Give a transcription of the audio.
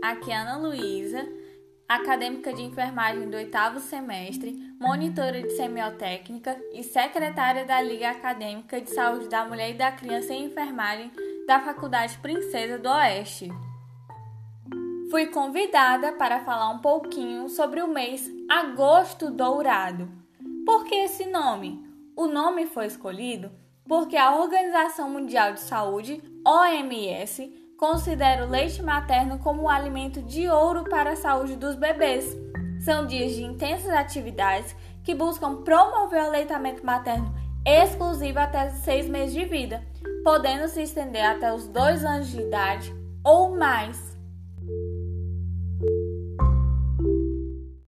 Aqui é Ana Luísa, acadêmica de enfermagem do oitavo semestre, monitora de semiotécnica e secretária da Liga Acadêmica de Saúde da Mulher e da Criança em Enfermagem da Faculdade Princesa do Oeste. Fui convidada para falar um pouquinho sobre o mês Agosto Dourado. Por que esse nome? O nome foi escolhido porque a Organização Mundial de Saúde, OMS, considera o leite materno como um alimento de ouro para a saúde dos bebês. São dias de intensas atividades que buscam promover o aleitamento materno exclusivo até os seis meses de vida, podendo se estender até os dois anos de idade ou mais.